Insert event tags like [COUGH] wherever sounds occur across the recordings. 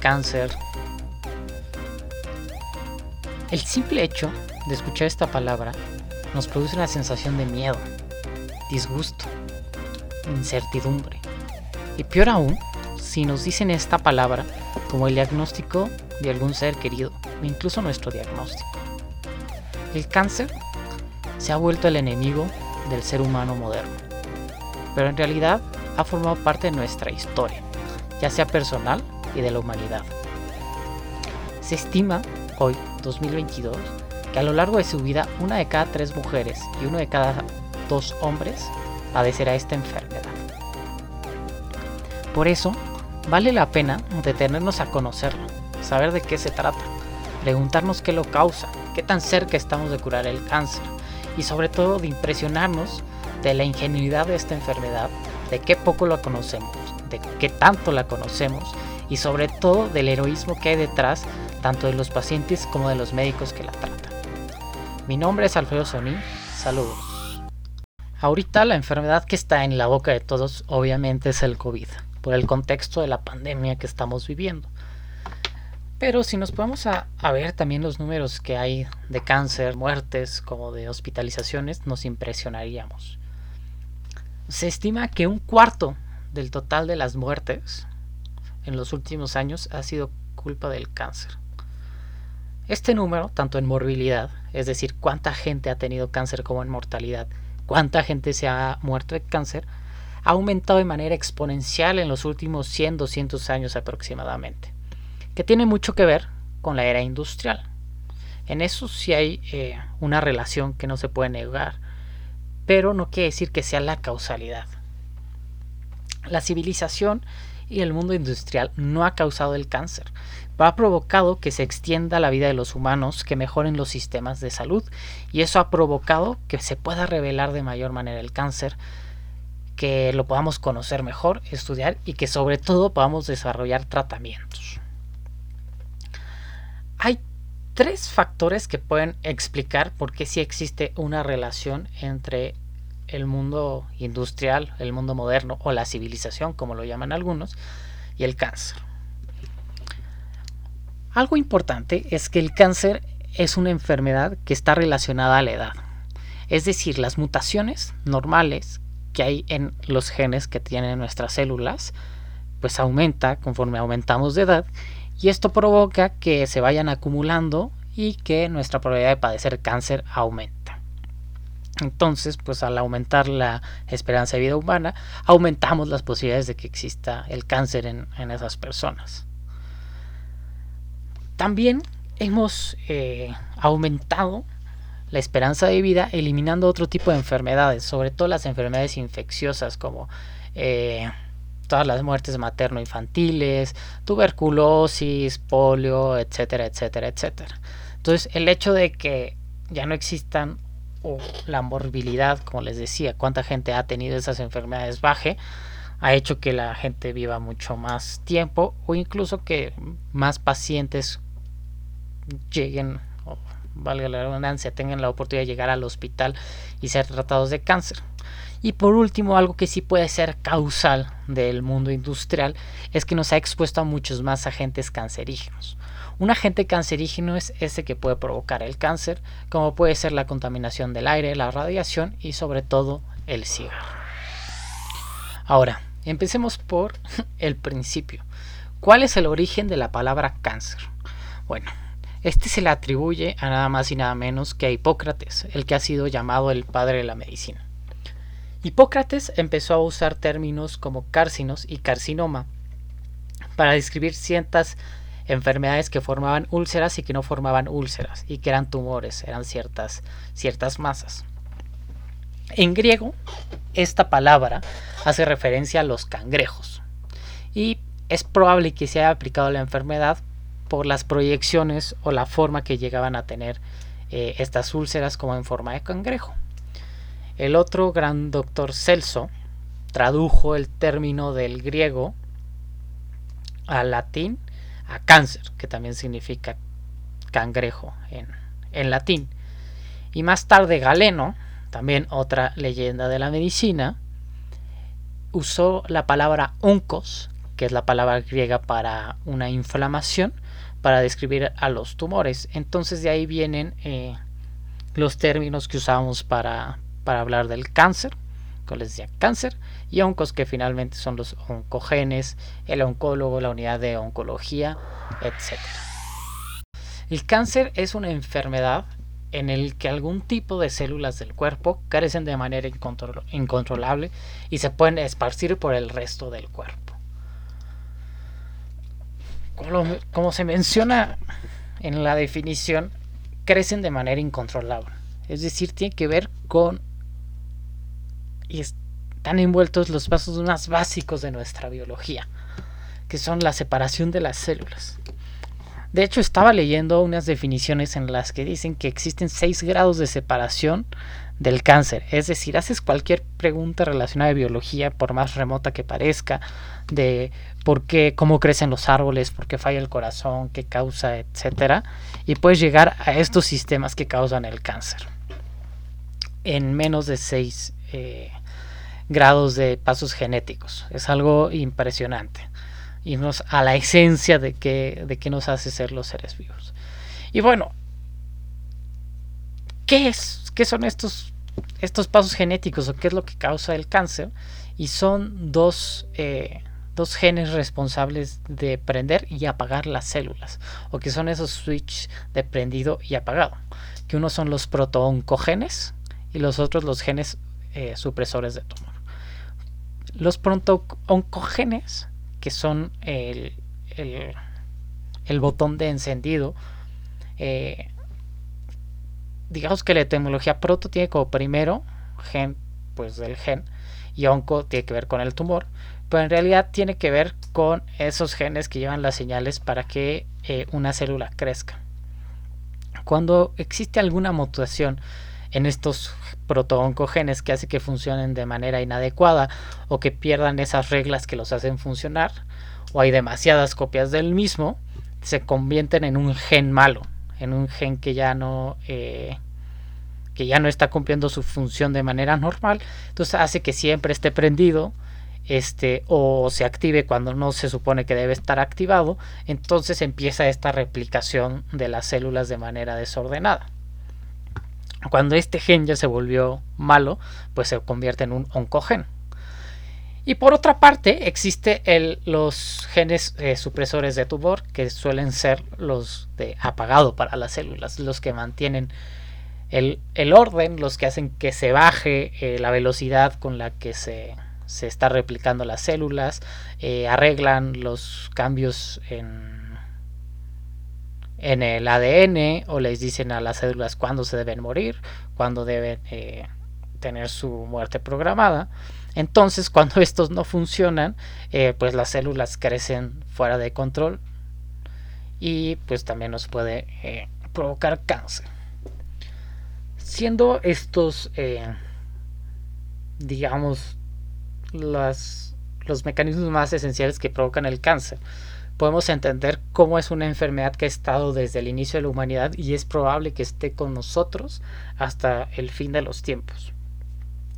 cáncer. El simple hecho de escuchar esta palabra nos produce una sensación de miedo, disgusto, incertidumbre. Y peor aún, si nos dicen esta palabra como el diagnóstico de algún ser querido, o incluso nuestro diagnóstico. El cáncer se ha vuelto el enemigo del ser humano moderno, pero en realidad ha formado parte de nuestra historia, ya sea personal y de la humanidad. Se estima hoy, 2022, que a lo largo de su vida una de cada tres mujeres y uno de cada dos hombres padecerá esta enfermedad. Por eso, vale la pena detenernos a conocerlo, saber de qué se trata, preguntarnos qué lo causa, qué tan cerca estamos de curar el cáncer y sobre todo de impresionarnos de la ingenuidad de esta enfermedad, de qué poco la conocemos, de qué tanto la conocemos y sobre todo del heroísmo que hay detrás tanto de los pacientes como de los médicos que la tratan. Mi nombre es Alfredo Soní, saludos. Ahorita la enfermedad que está en la boca de todos obviamente es el COVID, por el contexto de la pandemia que estamos viviendo. Pero si nos podemos a, ver también los números que hay de cáncer, muertes, como de hospitalizaciones, nos impresionaríamos. Se estima que un cuarto del total de las muertes en los últimos años ha sido culpa del cáncer. Este número, tanto en morbilidad, es decir, cuánta gente ha tenido cáncer como en mortalidad, cuánta gente se ha muerto de cáncer, ha aumentado de manera exponencial en los últimos 100, 200 años aproximadamente que tiene mucho que ver con la era industrial. En eso sí hay eh, una relación que no se puede negar, pero no quiere decir que sea la causalidad. La civilización y el mundo industrial no ha causado el cáncer, ha provocado que se extienda la vida de los humanos, que mejoren los sistemas de salud, y eso ha provocado que se pueda revelar de mayor manera el cáncer, que lo podamos conocer mejor, estudiar y que sobre todo podamos desarrollar tratamientos. Hay tres factores que pueden explicar por qué sí existe una relación entre el mundo industrial, el mundo moderno o la civilización, como lo llaman algunos, y el cáncer. Algo importante es que el cáncer es una enfermedad que está relacionada a la edad. Es decir, las mutaciones normales que hay en los genes que tienen nuestras células, pues aumenta conforme aumentamos de edad y esto provoca que se vayan acumulando y que nuestra probabilidad de padecer cáncer aumenta. Entonces, pues al aumentar la esperanza de vida humana, aumentamos las posibilidades de que exista el cáncer en, esas personas. También hemos eh, aumentado la esperanza de vida eliminando otro tipo de enfermedades, sobre todo las enfermedades infecciosas como eh, todas las muertes materno-infantiles, tuberculosis, polio, etcétera, etcétera, etcétera. Entonces, el hecho de que ya no existan o la morbilidad, como les decía, cuánta gente ha tenido esas enfermedades baje, ha hecho que la gente viva mucho más tiempo o incluso que más pacientes lleguen, o valga la redundancia, tengan la oportunidad de llegar al hospital y ser tratados de cáncer. Y por último, algo que sí puede ser causal del mundo industrial es que nos ha expuesto a muchos más agentes cancerígenos. Un agente cancerígeno es ese que puede provocar el cáncer, como puede ser la contaminación del aire, la radiación y sobre todo el cigarro. Ahora, empecemos por [LAUGHS] el principio. ¿Cuál es el origen de la palabra cáncer? Bueno, este se le atribuye a nada más y nada menos que a Hipócrates, el que ha sido llamado el padre de la medicina. Hipócrates empezó a usar términos como cárcinos y carcinoma para describir ciertas enfermedades que formaban úlceras y que no formaban úlceras y que eran tumores, eran ciertas, ciertas masas. En griego, esta palabra hace referencia a los cangrejos y es probable que se haya aplicado la enfermedad por las proyecciones o la forma que llegaban a tener eh, estas úlceras como en forma de cangrejo. El otro gran doctor Celso tradujo el término del griego al latín a cáncer, que también significa cangrejo en, en latín. Y más tarde Galeno, también otra leyenda de la medicina, usó la palabra oncos, que es la palabra griega para una inflamación, para describir a los tumores. Entonces de ahí vienen eh, los términos que usamos para, para hablar del cáncer, les decía, cáncer, y oncos, que finalmente son los oncogenes, el oncólogo, la unidad de oncología, etc. El cáncer es una enfermedad en el que algún tipo de células del cuerpo carecen de manera incontrolable y se pueden esparcir por el resto del cuerpo. Como, se menciona en la definición, crecen de manera incontrolable. Es decir, tiene que ver con... y están envueltos los pasos más básicos de nuestra biología, que son la separación de las células. De hecho, estaba leyendo unas definiciones en las que dicen que existen seis grados de separación del cáncer. Es decir, haces cualquier pregunta relacionada a biología, por más remota que parezca, de por qué, cómo crecen los árboles, por qué falla el corazón, qué causa, etcétera, y puedes llegar a estos sistemas que causan el cáncer en menos de seis eh, grados de pasos genéticos. Es algo impresionante irnos a la esencia de qué, de nos hace ser los seres vivos. Y bueno, ¿qué es? ¿Qué son estos, estos pasos genéticos o qué es lo que causa el cáncer? Y son dos, eh, dos genes responsables de prender y apagar las células, o que son esos switch de prendido y apagado, que uno son los protooncogenes y los otros los genes eh, supresores de tumor. Los protooncogenes que son el, botón de encendido. Eh, digamos que la etimología proto tiene como primero gen, pues del gen, y onco tiene que ver con el tumor, pero en realidad tiene que ver con esos genes que llevan las señales para que eh, una célula crezca. Cuando existe alguna mutación en estos protooncogenes que hace que funcionen de manera inadecuada o que pierdan esas reglas que los hacen funcionar o hay demasiadas copias del mismo se convierten en un gen malo en un gen que ya no eh, que ya no está cumpliendo su función de manera normal. Entonces hace que siempre esté prendido este o se active cuando no se supone que debe estar activado entonces empieza esta replicación de las células de manera desordenada cuando este gen ya se volvió malo, pues se convierte en un oncogen. Y por otra parte, existen los genes eh, supresores de tumor, que suelen ser los de apagado para las células, los que mantienen el, orden, los que hacen que se baje eh, la velocidad con la que se, se está replicando las células, eh, arreglan los cambios en en el ADN o les dicen a las células cuándo se deben morir, cuándo deben eh, tener su muerte programada. Entonces, [LAUGHS] cuando estos no funcionan, eh, pues las células crecen fuera de control y pues también nos puede eh, provocar cáncer. Siendo estos, digamos, los mecanismos más esenciales que provocan el cáncer, podemos entender cómo es una enfermedad que ha estado desde el inicio de la humanidad y es probable que esté con nosotros hasta el fin de los tiempos.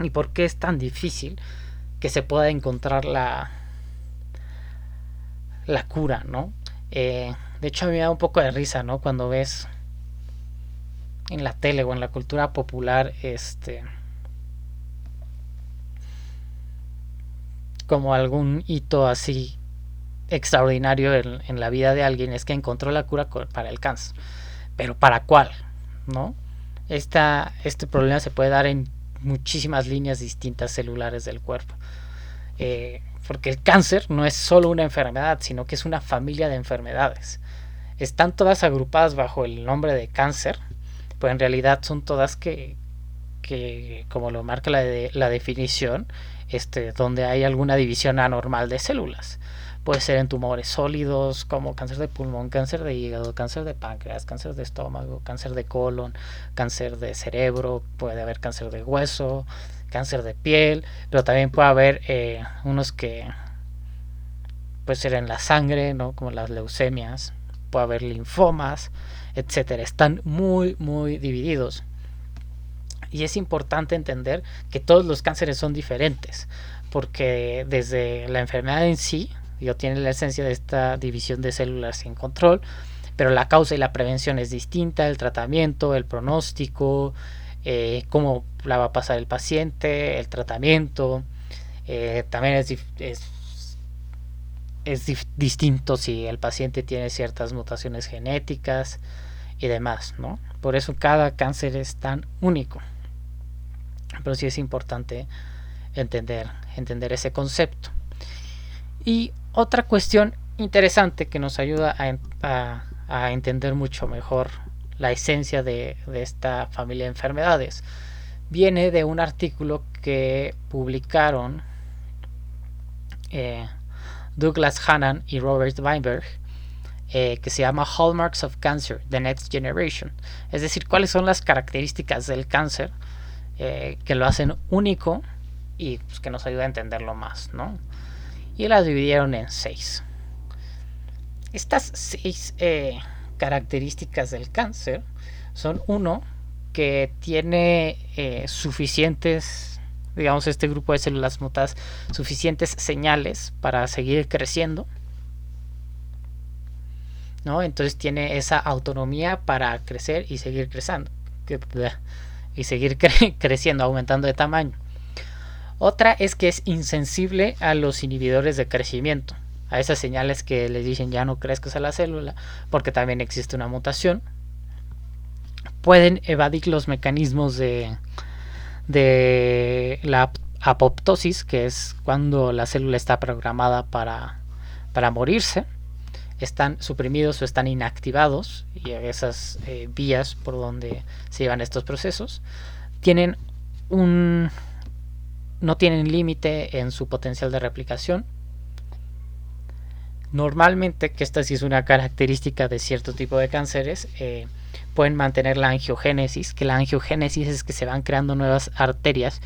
¿Y por qué es tan difícil que se pueda encontrar la, la cura, ¿no? Eh, de hecho, a mí me da un poco de risa, ¿no? Cuando ves en la tele o en la cultura popular, este... como algún hito así extraordinario en, la vida de alguien es que encontró la cura para el cáncer. Pero ¿para cuál? ¿No? Esta, este problema se puede dar en muchísimas líneas distintas celulares del cuerpo. Eh, porque el cáncer no es solo una enfermedad, sino que es una familia de enfermedades. Están todas agrupadas bajo el nombre de cáncer, pero en realidad son todas que, que como lo marca la, de, la definición, este, donde hay alguna división anormal de células. Puede ser en tumores sólidos como cáncer de pulmón, cáncer de hígado, cáncer de páncreas, cáncer de estómago, cáncer de colon, cáncer de cerebro, puede haber cáncer de hueso, cáncer de piel, pero también puede haber eh, unos que puede ser en la sangre, ¿no? como las leucemias, puede haber linfomas, etcétera. Están muy, muy divididos. Y es importante entender que todos los cánceres son diferentes, porque desde la enfermedad en sí, Yo tiene la esencia de esta división de células en control, pero la causa y la prevención es distinta, el tratamiento, el pronóstico, eh, cómo la va a pasar el paciente, el tratamiento. Eh, también es, es, distinto si el paciente tiene ciertas mutaciones genéticas y demás, ¿no? Por eso cada cáncer es tan único. Pero sí es importante entender, entender ese concepto. Y otra cuestión interesante que nos ayuda a, entender mucho mejor la esencia de, esta familia de enfermedades. Viene de un artículo que publicaron eh, Douglas Hannan y Robert Weinberg, eh, que se llama Hallmarks of Cancer, The Next Generation. Es decir, cuáles son las características del cáncer eh, que lo hacen único y pues, que nos ayuda a entenderlo más, ¿no? Y las dividieron en seis. Estas seis características del cáncer son uno que tiene eh, suficientes, digamos, este grupo de células mutadas, suficientes señales para seguir creciendo. ¿no? Entonces tiene esa autonomía para crecer y seguir creciendo. Y seguir [LAUGHS] creciendo, aumentando de tamaño. Otra es que es insensible a los inhibidores de crecimiento a esas señales que les dicen ya no crezcas a la célula, porque también existe una mutación. Pueden evadir los mecanismos de, de la apoptosis, que es cuando la célula está programada para, para morirse. Están suprimidos o están inactivados, y esas eh, vías por donde se llevan estos procesos. Tienen un. no tienen límite en su potencial de replicación Normalmente, que esta sí es una característica de cierto tipo de cánceres, eh, pueden mantener la angiogénesis, que la angiogénesis es que se van creando nuevas arterias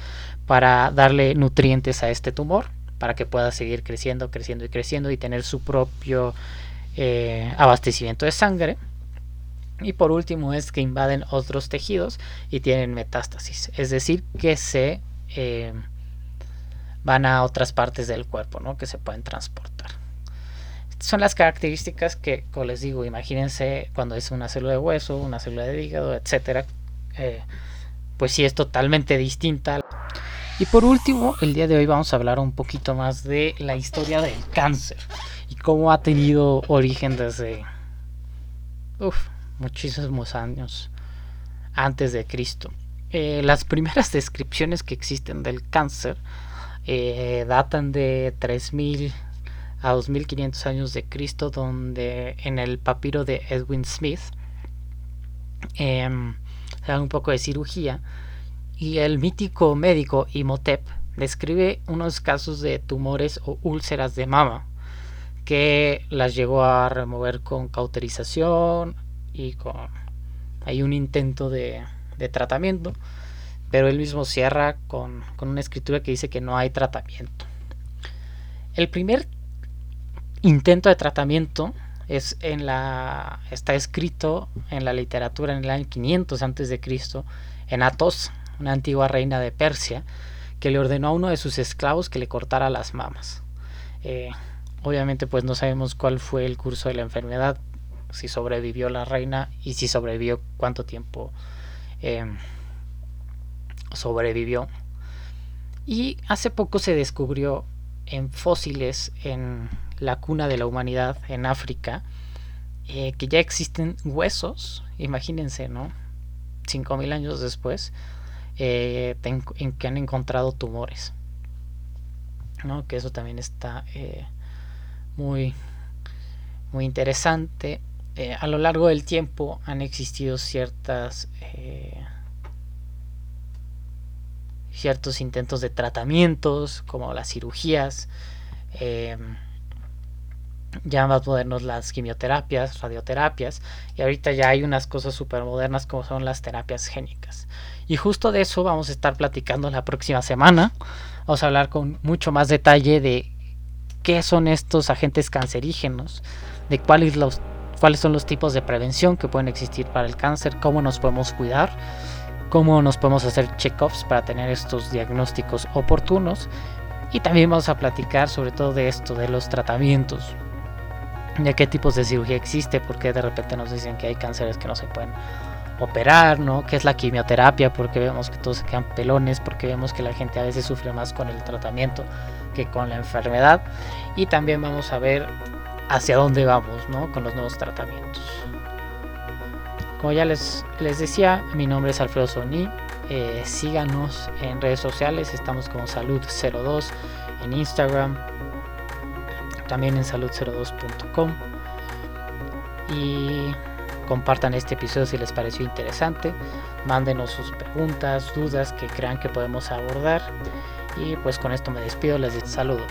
para darle nutrientes a este tumor, para que pueda seguir creciendo, creciendo y creciendo y tener su propio eh, abastecimiento de sangre. Y por último es que invaden otros tejidos y tienen metástasis, es decir, que se eh, van a otras partes del cuerpo, ¿no? que se pueden transportar son las características que, como les digo, imagínense cuando es una célula de hueso, una célula de hígado, etcétera, eh, pues sí es totalmente distinta. Y por último, el día de hoy vamos a hablar un poquito más de la historia del cáncer y cómo ha tenido origen desde muchísimos años antes de Cristo. Eh, las primeras [LAUGHS] descripciones que existen del cáncer eh, datan de 3000 a 2500 años de Cristo, donde en el papiro de Edwin Smith eh, se da un poco de cirugía y el mítico médico Imhotep describe unos casos de tumores o úlceras de mama que las llegó a remover con cauterización y con hay un intento de, de tratamiento pero él mismo cierra con, con una escritura que dice que no hay tratamiento el primer intento de tratamiento es en la está escrito en la literatura en el año 500 antes de Cristo en Atos, una antigua reina de Persia, que le ordenó a uno de sus esclavos que le cortara las mamas. Eh, obviamente, pues no sabemos cuál fue el curso de la enfermedad, si sobrevivió la reina y si sobrevivió cuánto tiempo em, sobrevivió. Y hace poco se descubrió en fósiles en la cuna de la humanidad en África, eh, que ya existen huesos, imagínense, ¿no? 5.000 años después, eh, en que han encontrado tumores, ¿no? Que eso también está eh, muy, muy interesante. a lo largo del tiempo han existido ciertas ciertos intentos de tratamientos como las cirugías ya más modernos las quimioterapias, radioterapias, y ahorita ya hay unas cosas súper modernas como son las terapias génicas. Y justo de eso vamos a estar platicando la próxima semana. Vamos a hablar con mucho más detalle de qué son estos agentes cancerígenos, de cuáles, los, cuáles son los tipos de prevención que pueden existir para el cáncer, cómo nos podemos cuidar, cómo nos podemos hacer check-ups para tener estos diagnósticos oportunos Y también vamos a platicar sobre todo de esto, de los tratamientos, de qué tipos de cirugía existe, porque de repente nos dicen que hay cánceres que no se pueden operar, ¿no? ¿Qué es la quimioterapia? Porque vemos que todos se quedan pelones, porque vemos que la gente a veces sufre más con el tratamiento que con la enfermedad. Y también vamos a ver hacia dónde vamos, ¿no? Con los nuevos tratamientos. Como ya les, les decía, mi nombre es Alfredo Soni. Eh, síganos en redes sociales, estamos como Salud02 en Instagram, también en salud02.com. Y compartan este episodio si les pareció interesante, mándenos sus preguntas, dudas que crean que podemos abordar y pues con esto me despido, les saludos.